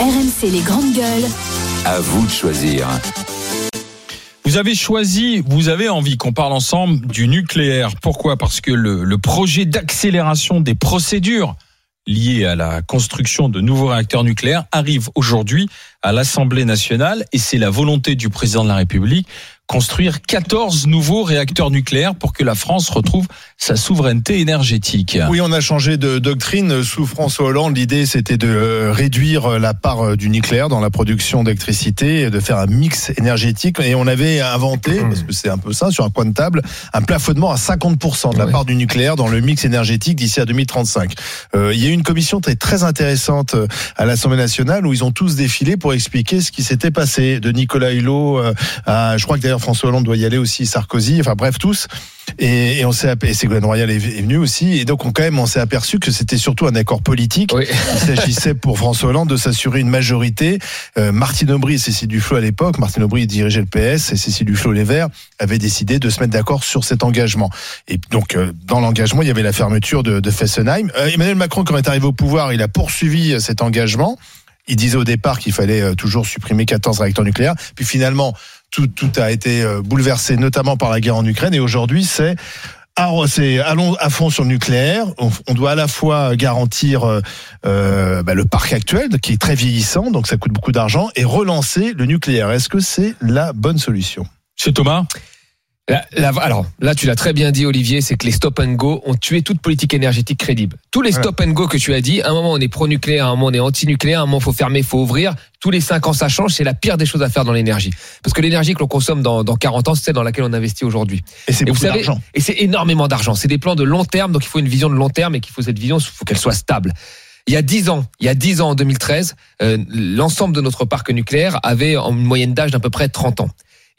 RMC les grandes gueules. À vous de choisir. Vous avez choisi, vous avez envie qu'on parle ensemble du nucléaire. Pourquoi? Parce que le, le projet d'accélération des procédures liées à la construction de nouveaux réacteurs nucléaires arrive aujourd'hui à l'Assemblée nationale et c'est la volonté du président de la République construire 14 nouveaux réacteurs nucléaires pour que la France retrouve sa souveraineté énergétique. Oui, on a changé de doctrine sous François Hollande. L'idée, c'était de euh, réduire la part euh, du nucléaire dans la production d'électricité, de faire un mix énergétique. Et on avait inventé, parce que c'est un peu ça, sur un coin de table, un plafonnement à 50% de la part du nucléaire dans le mix énergétique d'ici à 2035. Euh, il y a eu une commission très, très intéressante euh, à l'Assemblée nationale où ils ont tous défilé pour expliquer ce qui s'était passé. De Nicolas Hulot à, je crois que d'ailleurs François Hollande doit y aller aussi, Sarkozy, enfin bref, tous. Et, et on s'est et Ségolène Royal est, est venu aussi. Et donc on, quand même on s'est aperçu que c'était surtout un accord politique. Oui. Il s'agissait pour François Hollande de s'assurer une majorité. Euh, Martine Aubry et Cécile Duflot à l'époque, Martine Aubry dirigeait le PS et Cécile Duflot les Verts avaient décidé de se mettre d'accord sur cet engagement. Et donc euh, dans l'engagement il y avait la fermeture de, de Fessenheim. Euh, Emmanuel Macron quand il est arrivé au pouvoir, il a poursuivi cet engagement. Il disait au départ qu'il fallait toujours supprimer 14 réacteurs nucléaires. Puis finalement, tout, tout a été euh, bouleversé, notamment par la guerre en Ukraine. Et aujourd'hui, c'est c'est allons à fond sur le nucléaire. On, on doit à la fois garantir euh, euh, bah, le parc actuel qui est très vieillissant, donc ça coûte beaucoup d'argent, et relancer le nucléaire. Est-ce que c'est la bonne solution? C'est Thomas? Alors, là, tu l'as très bien dit, Olivier, c'est que les stop and go ont tué toute politique énergétique crédible. Tous les stop and go que tu as dit, à un moment on est pro-nucléaire, à un moment on est anti-nucléaire, à un moment faut fermer, faut ouvrir. Tous les cinq ans ça change, c'est la pire des choses à faire dans l'énergie. Parce que l'énergie que l'on consomme dans, dans 40 ans, c'est celle dans laquelle on investit aujourd'hui. Et c'est beaucoup d'argent. et c'est énormément d'argent. C'est des plans de long terme, donc il faut une vision de long terme et qu'il faut cette vision, il faut qu'elle soit stable. Il y a 10 ans, il y a 10 ans en 2013, euh, l'ensemble de notre parc nucléaire avait en une moyenne d'âge d'à peu près 30 ans.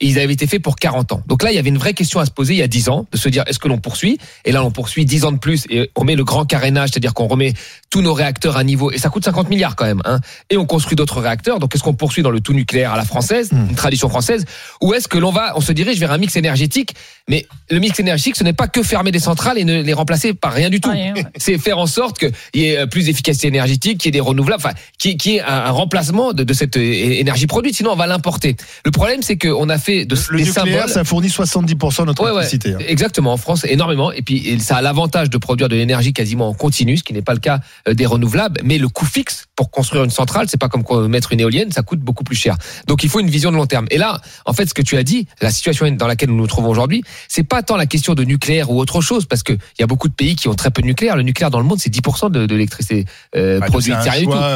Et ils avaient été faits pour 40 ans. Donc là, il y avait une vraie question à se poser il y a 10 ans, de se dire est-ce que l'on poursuit? Et là, on poursuit 10 ans de plus et on met le grand carénage, c'est-à-dire qu'on remet tous nos réacteurs à niveau. Et ça coûte 50 milliards quand même. Hein, et on construit d'autres réacteurs. Donc est-ce qu'on poursuit dans le tout nucléaire à la française, une tradition française? Ou est-ce que l'on va, on se dirige vers un mix énergétique? Mais le mix énergétique, ce n'est pas que fermer des centrales et ne les remplacer par rien du tout. Ouais. C'est faire en sorte qu'il y ait euh, plus d'efficacité énergétique, qu'il y ait des renouvelables, enfin, qu'il y ait un, remplacement de, de cette euh, énergie produite. Sinon, on va l'importer. Le problème, c'est qu'on a fait de, Le des nucléaire, symboles. ça fournit 70% de notre Ouais, électricité. hein. Exactement, en France, énormément. Et puis, ça a l'avantage de produire de l'énergie quasiment en continu, ce qui n'est pas le cas euh, des renouvelables. Mais le coût fixe pour construire une centrale, c'est pas comme mettre une éolienne, ça coûte beaucoup plus cher. Donc, il faut une vision de long terme. Et là, en fait, ce que tu as dit, la situation dans laquelle nous nous trouvons aujourd'hui, c'est pas tant la question de nucléaire ou autre chose, parce que il y a beaucoup de pays qui ont très peu de nucléaire. Le nucléaire dans le monde, c'est 10% de, de l'électricité euh, Bah, produite.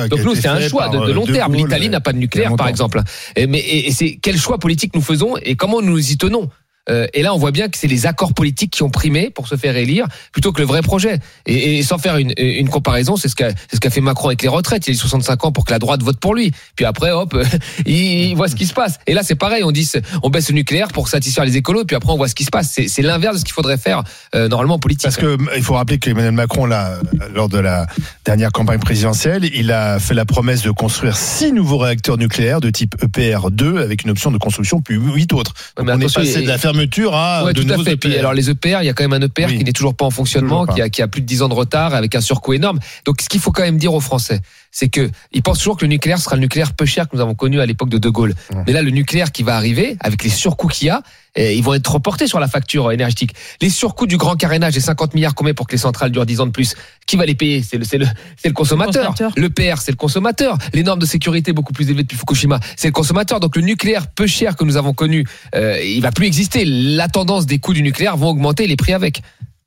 Donc nous, c'est un choix de, de euh, long terme. L'Italie n'a pas de nucléaire, par exemple. Et, mais et, et c'est quel choix politique nous faisons et comment nous y tenons. Euh, et là, on voit bien que c'est les accords politiques qui ont primé pour se faire élire plutôt que le vrai projet. Et, et sans faire une, une comparaison, c'est ce qu'a ce qu'a fait Macron avec les retraites. Il a eu 65 ans pour que la droite vote pour lui. Puis après, hop, il, il voit ce qui se passe. Et là, c'est pareil. On dit, on baisse le nucléaire pour satisfaire les écolos. Puis après, on voit ce qui se passe. C'est l'inverse de ce qu'il faudrait faire euh, normalement en politique. Parce que il faut rappeler qu'Emmanuel Macron, là, lors de la dernière campagne présidentielle, il a fait la promesse de construire six nouveaux réacteurs nucléaires de type EPR2 avec une option de construction puis huit autres. Donc on est passé de la fermeture à Ouais, de tout à fait. Puis EPR. alors les EPR, il y a quand même un EPR Oui. qui n'est toujours pas en fonctionnement, pas. qui a, qui a plus de 10 ans de retard, avec un surcoût énorme. Donc ce qu'il faut quand même dire aux Français, c'est que ils pensent toujours que le nucléaire sera le nucléaire peu cher que nous avons connu à l'époque de De Gaulle. Mais là, le nucléaire qui va arriver, avec les surcoûts qu'il y a, ils vont être reportés sur la facture énergétique. Les surcoûts du grand carénage, les 50 milliards qu'on met pour que les centrales durent 10 ans de plus, qui va les payer? C'est le, c'est le, c'est le consommateur. Le PR, c'est le consommateur. Les normes de sécurité beaucoup plus élevées depuis Fukushima, c'est le consommateur. Donc le nucléaire peu cher que nous avons connu, euh, il va plus exister. La tendance des coûts du nucléaire vont augmenter, les prix avec.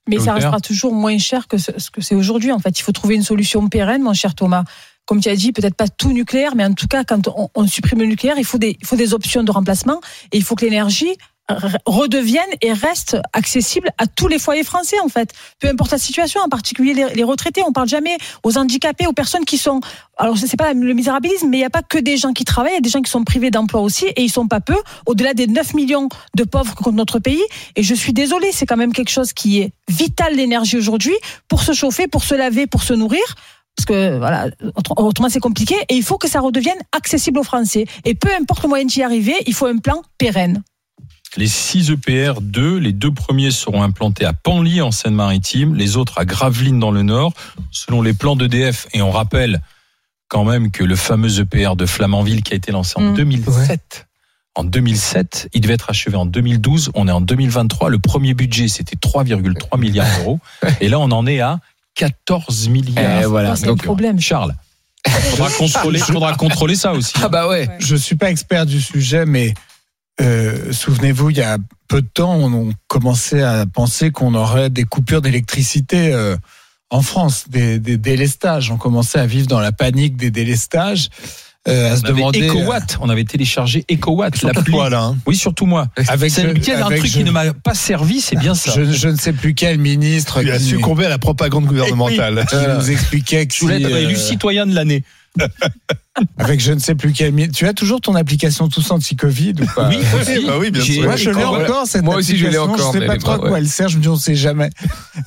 Mais ça restera toujours moins cher que ce, ce que c'est aujourd'hui. En fait, il faut trouver une solution pérenne, mon cher Thomas. Comme tu as dit, peut-être pas tout nucléaire, mais en tout cas, quand on, on supprime le nucléaire, il faut des, il faut des options de remplacement et il faut que l'énergie r- redevienne et reste accessible à tous les foyers français en fait. Peu importe la situation, en particulier les, retraités. On parle jamais aux handicapés, aux personnes qui sont. Alors c'est pas le misérabilisme, mais il n'y a pas que des gens qui travaillent, il y a des gens qui sont privés d'emploi aussi et ils sont pas peu. Au-delà des 9 millions de pauvres que compte notre pays. Et je suis désolée, c'est quand même quelque chose qui est vital l'énergie aujourd'hui pour se chauffer, pour se laver, pour se nourrir. Parce que voilà, autre- autrement c'est compliqué et il faut que ça redevienne accessible aux Français. Et peu importe le moyen d'y arriver, il faut un plan pérenne. Les 6 EPR 2, les deux premiers seront implantés à Panly en Seine-Maritime, les autres à Gravelines dans le Nord, selon les plans d'EDF. Et on rappelle quand même que le fameux EPR de Flamanville qui a été lancé en Mm. 2007. En 2007, il devait être achevé en 2012. On est en 2023. Le premier budget, c'était 3,3 milliards d'euros. Et là, on en est à 14 milliards. Eh, voilà. C'est un Donc, problème. Charles, faudra contrôler, faudra contrôler ça aussi. ah bah ouais. Je suis pas expert du sujet, mais euh, souvenez-vous, il y a peu de temps, on, commençait à penser qu'on aurait des coupures d'électricité euh, en France, des, des délestages. On commençait à vivre dans la panique des délestages, euh, à se On avait demander. EcoWatt, on avait téléchargé EcoWatt, Surtout toi, là. hein. Oui, surtout moi. Avec C'est je- il y a un truc je- qui ne m'a pas servi, c'est bien ça. Je, je ne sais plus quel ministre qui, succombé à la propagande gouvernementale. qui nous expliquait que Je voulais si, être élu euh, citoyen de l'année. avec je ne sais plus quel ministre. Tu as toujours ton application tous anti-Covid ou pas Oui, aussi. bah oui, bien sûr. Moi, je l'ai encore, cette Moi aussi, je l'ai application. encore, Je sais mais pas trop à quoi elle sert. Je me dis, on sait jamais.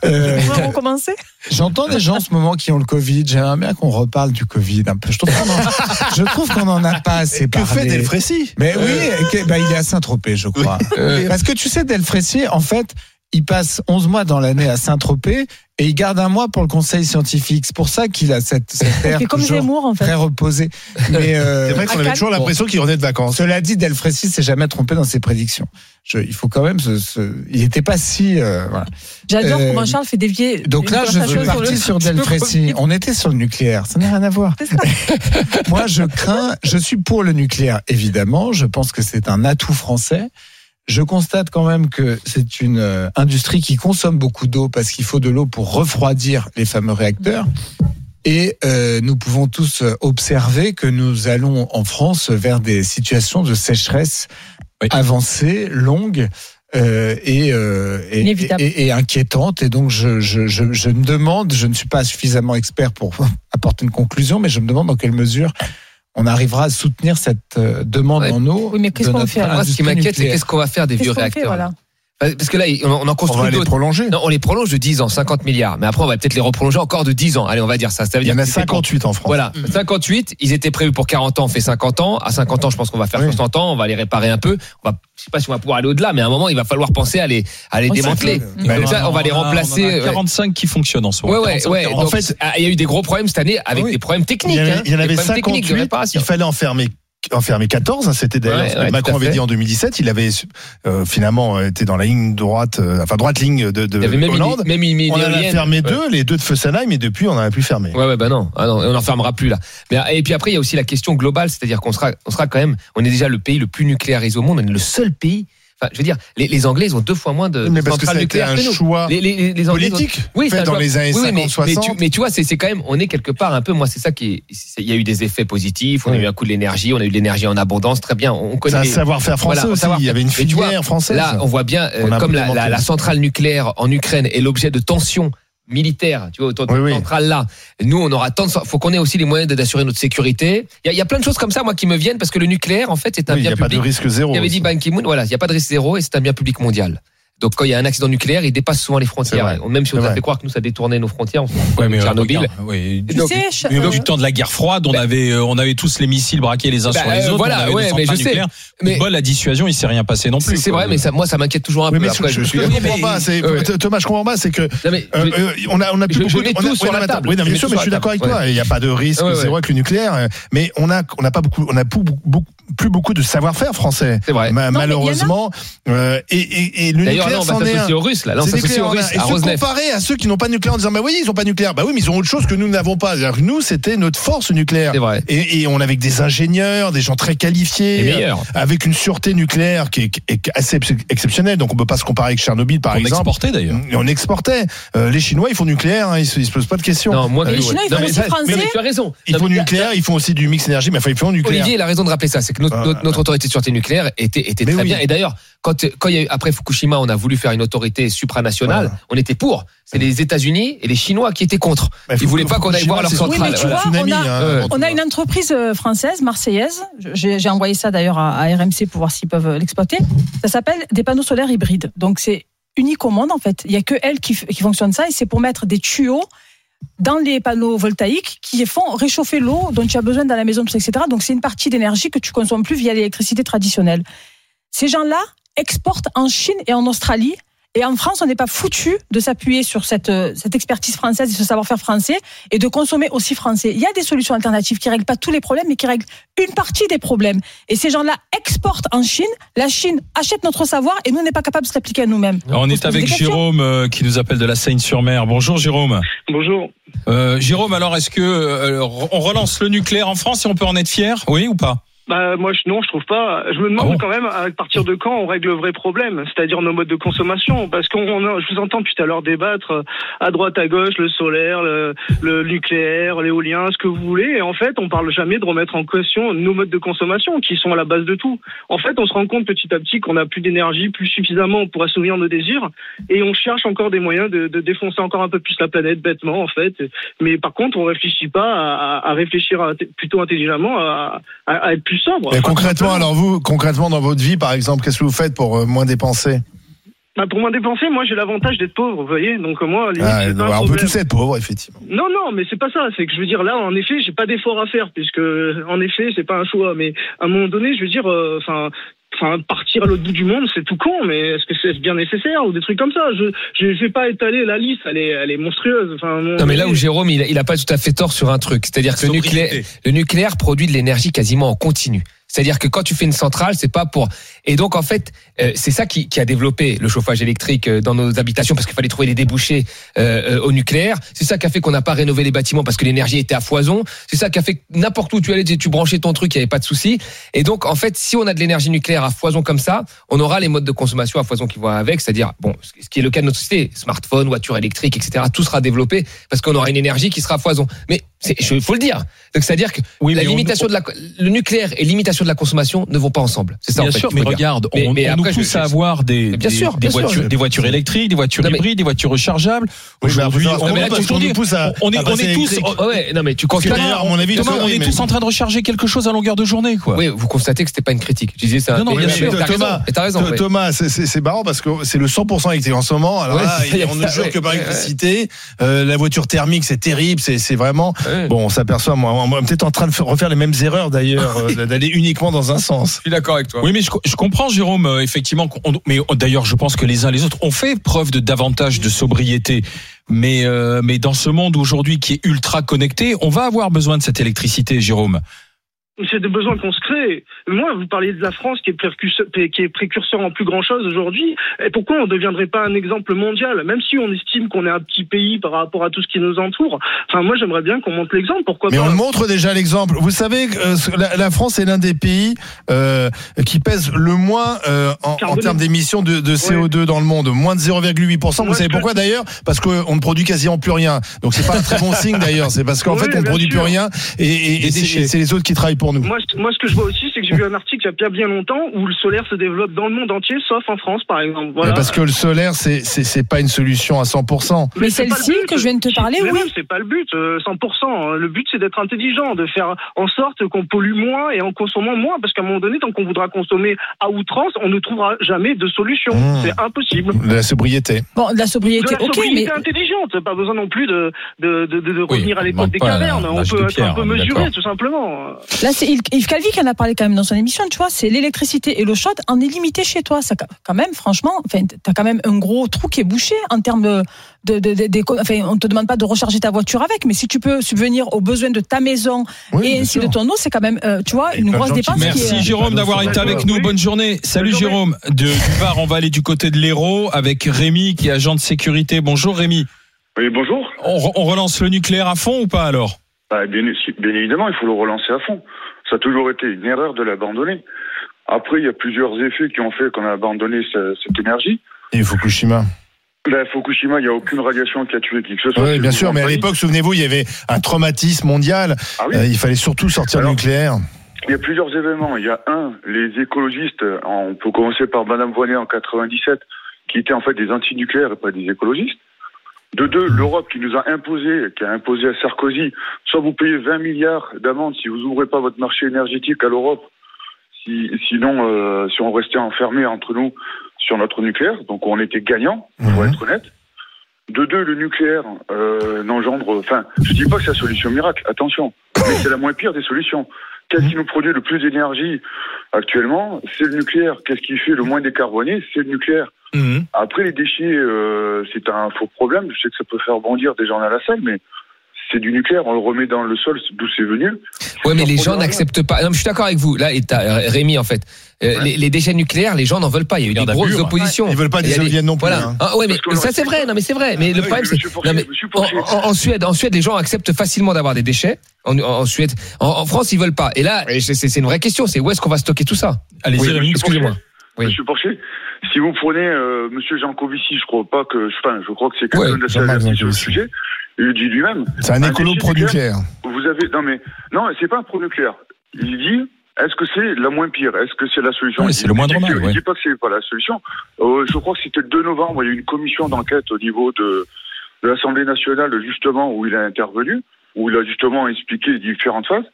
Euh, recommencer J'entends des gens en ce moment qui ont le Covid. J'aimerais bien qu'on reparle du Covid un peu. Je trouve qu'on en, je trouve qu'on en a pas assez Que parlé. fait Delfrécy? Mais oui, que- bah, il est à Saint-Tropez, je crois. Euh, Parce que tu sais, Delfrécy, en fait, il passe 11 mois dans l'année à Saint-Tropez et il garde un mois pour le conseil scientifique. C'est pour ça qu'il a cette, cette air comme toujours Zemmour, en fait. très reposé. Mais euh, C'est vrai qu'on avait toujours l'impression qu'il revenait de vacances. cela dit, Delfrécy s'est jamais trompé dans ses prédictions. Je, il faut quand même se, se- il n'était pas si, euh, voilà. J'adore Euh, comment Charles fait dévier. Donc là, je suis sur parti le- sur Delfrécy. On était sur le nucléaire. Ça n'a rien à voir. Moi, je crains, je suis pour le nucléaire, évidemment. Je pense que c'est un atout français. Je constate quand même que c'est une euh, industrie qui consomme beaucoup d'eau parce qu'il faut de l'eau pour refroidir les fameux réacteurs. Et euh, nous pouvons tous euh, observer que nous allons en France vers des situations de sécheresse Oui. avancées, longues. euh, et, euh, et, et, et inquiétantes. Et donc, je, je, je, je me demande, je ne suis pas suffisamment expert pour apporter une conclusion, mais je me demande dans quelle mesure on arrivera à soutenir cette euh, demande Ouais. en eau. Oui, mais qu'est-ce qu'on fait, ce qui m'inquiète, c'est qu'est-ce qu'on va faire des Qu'est-ce vieux qu'on fait, réacteurs. voilà Parce que là, on on en On va construit les prolonger. Non, on les prolonge de 10 ans, 50 milliards. Mais après, on va peut-être les reprolonger encore de 10 ans. Allez, on va dire ça. Ça veut Il y dire en a que c'est 58 en France. Voilà, 58, ils étaient prévus pour 40 ans, on fait 50 ans. À 50 ans, je pense qu'on va faire Oui. 60 ans, on va les réparer un peu. On va, je sais pas si on va pouvoir aller au-delà, mais à un moment, il va falloir penser à les, à les On démanteler. Bah, ça, on va les en a- remplacer. on en a ouais. 45 qui fonctionnent en ce moment. Ouais, ouais, 45, ouais. 40. Donc, En fait- ah, il y a eu des gros problèmes cette année avec Oui. des problèmes Il techniques. y, en avait- hein. il y en avait problèmes techniques de 58. réparation. Il fallait enfermer enfermer 14, hein, c'était d'ailleurs Ouais, ce que ouais, Macron avait dit en 2017. Il avait euh, finalement euh, été dans la ligne droite, euh, enfin droite ligne de, de Il y avait même Hollande. une, même une on en a fermé Ouais. deux, les deux de Fessenheim, et depuis on en a plus fermé. Ouais, ouais, bah non, ah non, on n'en fermera plus là. Mais et puis après, il y a aussi la question globale, c'est-à-dire qu'on sera, on sera quand même, on est déjà le pays le plus nucléarisé au monde, on est le seul pays. Enfin, je veux dire, les, les Anglais, ils ont deux fois moins de Mais parce que centrales été nucléaires un que nous. choix Les, les, les- Anglais, ils ont- politique Oui, c'est fait dans choix- les années oui, oui, 50, mais, mais 60. tu, mais tu vois, c'est quand même, on est quelque part un peu, moi, c'est ça qui il y a eu des effets positifs, on a eu un coup de l'énergie, on a eu de l'énergie en abondance, très bien, on connaît. C'est un savoir-faire français Voilà, aussi. savoir-faire. Il y avait une Mais tu vois, filière française. Là, on voit bien, euh, comme la, la, la centrale nucléaire en Ukraine est l'objet de tensions militaires, tu vois, autour de Oui, centrale là. Nous, on aura tant de, faut qu'on ait aussi les moyens d'assurer notre sécurité. Il y, a, y plein de choses comme ça, moi, qui me viennent parce que le nucléaire, en fait, c'est un Oui, il n'y bien a pas de public. risque zéro. Il avait dit Ban Ki-moon, voilà, il n'y a pas de risque zéro et c'est un bien public mondial. Donc quand il y a un accident nucléaire, il dépasse souvent les frontières. Même si on a fait croire que nous ça détournait nos frontières, on se Ouais, mais, euh, Tchernobyl. oui. Du temps de la guerre froide, on Ben- avait, euh, on avait tous les missiles braqués les uns sur les euh, autres. voilà, ouais, mais je sais. Mais- Bon, la dissuasion, il s'est rien passé non plus. c'est vrai, mais ça, moi ça m'inquiète toujours un Oui, peu. Après, je, je suis. je Oui, comprends mais- pas. c'est- Ouais. Thomas, je comprends pas. C'est que Non, mais Euh, je- on a, on a plus beaucoup a- tout sur la table. Oui, bien sûr, mais je suis d'accord avec toi. Il n'y a pas de risque. C'est vrai que le nucléaire, mais on a, on n'a pas beaucoup, on a plus, beaucoup, de savoir-faire français. A. malheureusement, et, le nucléaire, là, on va s'associer aux Russes. Là, Là, on C'est s'associe nucléaire, aux on a- Russes et à se comparer à ceux qui n'ont pas de nucléaire en disant bah oui ils n'ont pas de nucléaire bah oui mais ils ont autre chose que nous n'avons pas C'est-à-dire que nous c'était notre force nucléaire C'est vrai. et, et on avec des ingénieurs des gens très qualifiés Les meilleurs. avec une sûreté nucléaire qui est, qui est assez ex- exceptionnelle donc on peut pas se comparer avec Tchernobyl par On exemple exportait d'ailleurs. et on exportait. Euh, les Chinois, ils font nucléaire, hein, ils, se, ils se posent pas de questions. Non, moi, Euh, les ouais. Chinois, ils font aussi ça- français. mais- tu as raison. ils Non, font nucléaire, ils font aussi du mix énergie, mais enfin, ils font nucléaire. Olivier, il a raison de rappeler ça. C'est que notre, Ah, notre, ah, notre autorité de sûreté nucléaire était, très bien. Et d'ailleurs, quand, quand il y a eu, après Fukushima, on a voulu faire une autorité supranationale, Voilà. on était pour. C'est les États-Unis et les Chinois qui étaient contre. Bah, Ils voulaient pas qu'on aille voir leur centrale. Oui, mais tu Voilà. vois, tsunami, on a- hein. On a une entreprise euh, française, marseillaise. J'ai envoyé ça d'ailleurs à, à RMC pour voir s'ils peuvent l'exploiter. Ça s'appelle des panneaux solaires hybrides. Donc c'est unique au monde en fait. Il y a que elle qui, qui fonctionne ça et c'est pour mettre des tuyaux dans les panneaux voltaïques qui font réchauffer l'eau dont tu as besoin dans la maison, etc. Donc c'est une partie d'énergie que tu consommes plus via l'électricité traditionnelle. Ces gens-là exportent en Chine et en Australie Et en France, on n'est pas foutu de s'appuyer sur cette, euh, cette expertise française et ce savoir-faire français et de consommer aussi français. Il y a des solutions alternatives qui règlent pas tous les problèmes, mais qui règlent une partie des problèmes. Et ces gens-là exportent en Chine. La Chine achète notre savoir et nous, on n'est pas capable de s'appliquer à nous-mêmes. On se est avec. Jérôme euh, qui nous appelle de la Seine-sur-Mer. Bonjour Jérôme. Bonjour. Euh, Jérôme, alors est-ce que euh, on relance le nucléaire en France et on peut en être fier? Oui ou pas? Bah moi je, non je trouve pas. Je me demande Ah quand même à partir de quand on règle le vrai problème, c'est-à-dire nos modes de consommation, parce qu'on on- je vous entends depuis tout à l'heure débattre euh, à droite à gauche le solaire, le, le nucléaire, l'éolien, ce que vous voulez, et en fait on parle jamais de remettre en question nos modes de consommation qui sont à la base de tout. En fait on se rend compte petit à petit qu'on n'a plus d'énergie, plus suffisamment pour assouvir nos désirs, et on cherche encore des moyens de, de défoncer encore un peu plus la planète bêtement en fait. Mais par contre on réfléchit pas à, à- à réfléchir à- plutôt intelligemment à, à- à être plus sobre. Enfin, concrètement, alors vous, concrètement dans votre vie, par exemple, qu'est-ce que vous faites pour euh, moins dépenser? Bah, pour moins dépenser, moi j'ai l'avantage d'être pauvre, vous voyez. Donc euh, moi, limite, Ah, On peut tous être pauvres, effectivement. Non, non, mais c'est pas ça. C'est que je veux dire là, en effet, j'ai pas d'effort à faire puisque, en effet, c'est pas un choix. Mais à un moment donné, je veux dire, euh, enfin. Partir à l'autre bout du monde, c'est tout con, mais est-ce que c'est bien nécessaire ou des trucs comme ça? Je je vais pas étaler la liste, elle est elle est monstrueuse. Enfin, Non mais là où Jérôme il a, il a pas tout à fait tort sur un truc, c'est-à-dire que le nucléaire, le nucléaire produit de l'énergie quasiment en continu. C'est-à-dire que quand tu fais une centrale, c'est pas pour. Et donc en fait, euh, c'est ça qui, qui a développé le chauffage électrique euh, dans nos habitations parce qu'il fallait trouver des débouchés euh, euh, au nucléaire. C'est ça qui a fait qu'on n'a pas rénové les bâtiments parce que l'énergie était à foison. C'est ça qui a fait que n'importe où tu allais, tu branchais ton truc, il y avait pas de souci. Et donc en fait, si on a de l'énergie nucléaire à foison comme ça, on aura les modes de consommation à foison qui vont avec, c'est-à-dire bon, ce qui est le cas de notre société, smartphone, voiture électrique, etc. Tout sera développé parce qu'on aura une énergie qui sera à foison. Mais il faut le dire. Donc c'est-à-dire que Oui, la mais on- limitation de la, le nucléaire et limitation de la consommation ne vont pas ensemble. C'est ça Bien en fait. sûr, mais regarde, Mais- on, mais on après, nous pousse je- à avoir des, Mais bien des- sûr, des bien sûr. voitures, des voitures électriques, des voitures Non, mais- hybrides, des voitures rechargeables. Oui, mais Aujourd'hui, on, mais à- on est, on est tous, électrique. Ouais, non mais tu constates. à mon avis, Thomas, on est mais- tous en train de recharger quelque chose à longueur de journée, quoi. Oui, vous constatez que c'était pas une critique. Je disais ça. Non, non, Mais- bien mais sûr. T'as raison. Thomas, mais T'as raison. Th- ouais. Thomas, c'est- c'est c'est marrant parce que c'est le 100% électrique en ce moment. Alors là, on ne jure que par électricité. Euh, la voiture thermique, c'est terrible. C'est c'est vraiment. Ouais. Bon, on s'aperçoit, moi, on est peut-être en train de faire- refaire les mêmes erreurs d'ailleurs, euh, d'aller uniquement dans un sens. Je suis d'accord avec toi. Oui, mais je, je comprends, Jérôme, euh, effectivement. mais on- d'ailleurs, je pense que les uns les autres ont fait preuve de davantage de sobriété. Mais, euh, mais dans ce monde aujourd'hui qui est ultra connecté, on va avoir besoin de cette électricité, Jérôme. C'est des besoins qu'on se crée. Moi, vous parliez de la France qui est précurseur, qui est précurseur en plus grand chose aujourd'hui. Et pourquoi on ne deviendrait pas un exemple mondial Même si on estime qu'on est un petit pays par rapport à tout ce qui nous entoure? Enfin, moi, j'aimerais bien qu'on montre l'exemple. Pourquoi Mais pas? on le montre déjà l'exemple. Vous savez, euh, la, la France est l'un des pays euh, qui pèse le moins euh, en, termes d'émissions de, de CO2 dans le monde, moins de 0,8%. Vous Moi, savez pourquoi d'ailleurs? Parce qu'on ne produit quasiment plus rien. Donc c'est pas un très bon signe d'ailleurs. C'est parce qu'en Oui, fait on ne produit plus rien et, et c'est les autres qui travaillent pour nous. Moi, moi, ce que je vois aussi, c'est que j'ai vu un article il y a bien, bien longtemps où le solaire se développe dans le monde entier, sauf en France, par exemple. Voilà. Parce que le solaire, c'est c'est c'est pas une solution à 100%. Mais celle-ci que je viens de te parler, Mais oui. c'est pas le but, euh, 100%. Le but, c'est d'être intelligent, de faire en sorte qu'on pollue moins et en consommant moins, parce qu'à un moment donné, tant qu'on voudra consommer à outrance, on ne trouvera jamais de solution. Mmh. C'est impossible. De la sobriété. Bon, de la De sobriété, la ok, sobriété mais intelligente, pas besoin non plus de, de, de, de, de revenir à l'époque des cavernes. On peut de être un pierre, peu mesuré, tout simplement. Là, c'est Yves Calvi qui en a parlé quand même dans son émission, tu vois, c'est l'électricité et l'eau chaude en est limité chez toi. Ça, quand même, franchement, enfin, t'as quand même un gros trou qui est bouché en termes de, de, de, de- d'éco- enfin, on te demande pas de recharger ta voiture avec, mais si tu peux subvenir aux besoins de ta maison Oui, et ainsi sûr. de ton eau, c'est quand même, euh, tu vois, Et une grosse dépense. qui Merci est, Jérôme d'avoir été avec nous. Oui. Bonne journée. Salut Bonne journée. Jérôme. De, du Var, on va aller du côté de l'Hérault avec Rémi qui est agent de sécurité. Bonjour Rémi. Oui, bonjour. On, re- on relance le nucléaire à fond ou pas alors? Bah, bien, bien évidemment, il faut le relancer à fond. Ça a toujours été une erreur de l'abandonner. Après, il y a plusieurs effets qui ont fait qu'on a abandonné ce- cette énergie. Et Fukushima. Là, Fukushima, il n'y a aucune radiation qui a tué qui que ce soit. Oui, bien sûr, mais à l'époque, souvenez-vous, il y avait un traumatisme mondial. Ah oui. Euh, il fallait surtout sortir Alors, le nucléaire. Il y a plusieurs événements. Il y a un, les écologistes, on peut commencer par Madame Voynet en 97, qui étaient en fait des antinucléaires et pas des écologistes. De deux, l'Europe qui nous a imposé, qui a imposé à Sarkozy, soit vous payez 20 milliards d'amendes si vous ouvrez pas votre marché énergétique à l'Europe, si, sinon, euh, si on restait enfermé entre nous sur notre nucléaire, donc on était gagnant, pour Mhm. être honnête. De deux, le nucléaire euh, n'engendre, enfin, je dis pas que c'est la solution miracle, attention, mais c'est la moins pire des solutions. Qu'est-ce qui nous produit le plus d'énergie actuellement? C'est le nucléaire. Qu'est-ce qui fait le moins décarboné? C'est le nucléaire. Mhm. Après, les déchets, euh, c'est un faux problème. Je sais que ça peut faire bondir des gens à la salle, mais c'est du nucléaire. On le remet dans le sol, d'où c'est venu. Ouais, mais les gens n'acceptent pas. Non, mais je suis d'accord avec vous. Là, et Rémi, en fait. Euh, les, les déchets nucléaires, les gens n'en veulent pas. Il y a eu des a grosses bure. oppositions. Ils veulent pas Il y des éoliennes non plus. Voilà. hein. Ah, ouais, mais ça c'est vrai. Non, mais c'est vrai. Mais le Oui, problème, c'est en, Porcher. en- en Suède, en Suède, les gens acceptent facilement d'avoir des déchets. En, Suède, en, en France, ils veulent pas. Et là, c'est une vraie question. C'est où est-ce qu'on va stocker tout ça? Allez-y, Oui, Rémi. excusez-moi. Oui. Monsieur Porcher, si vous prenez euh, Monsieur Jean Covici, je crois pas que, enfin, je crois que c'est quelqu'un Ouais, la sur le Jancovici. sujet. Il dit lui-même. C'est un écolo pro-nucléaire. Vous avez, non mais, non, c'est pas un pro-nucléaire. Il dit, est-ce que c'est la moins pire? Est-ce que c'est la solution? Ouais, c'est le moindre dit que- mal, ouais. Dit pas que c'est pas la solution. Euh, je crois que c'était le 2 novembre, il y a eu une commission d'enquête au niveau de, de l'Assemblée nationale, justement, où il a intervenu, où il a justement expliqué les différentes phases.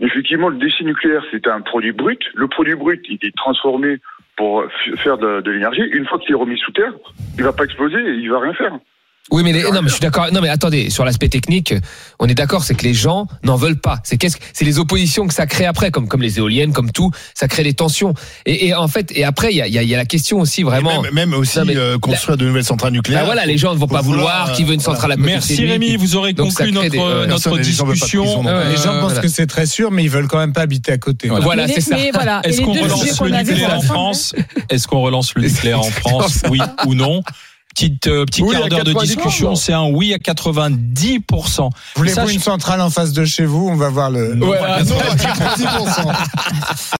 Effectivement, le déchet nucléaire, c'est un produit brut. Le produit brut, il est transformé pour faire de, de l'énergie. Une fois qu'il est remis sous terre, il va pas exploser il va rien faire. Oui, mais les- non, mais je suis d'accord. Non, mais attendez, sur l'aspect technique, on est d'accord, c'est que les gens n'en veulent pas. C'est qu'est-ce que c'est les oppositions que ça crée après, comme comme les éoliennes, comme tout, ça crée des tensions. Et, et en fait, et après, il y a, il y a- il y a la question aussi vraiment. Même, même aussi Non, mais- euh, construire de nouvelles centrales nucléaires. Bah voilà, les gens ne vont pas vouloir, qui veut une centrale à côté de Merci Rémi, vous aurez Donc, conclu notre, des- euh, notre discussion. Euh, Les gens pensent voilà. que c'est très sûr, mais ils veulent quand même pas habiter à côté. Voilà. Voilà, c'est ça. voilà. Est-ce qu'on relance le nucléaire en France? Est-ce qu'on relance le nucléaire en France? Oui ou non? Petite, euh, petit Oui, quart d'heure de 90%. discussion, c'est un oui à 90%. Voulez-vous Ça, je- une centrale en face de chez vous On va voir le. Voilà. Non, à 90%.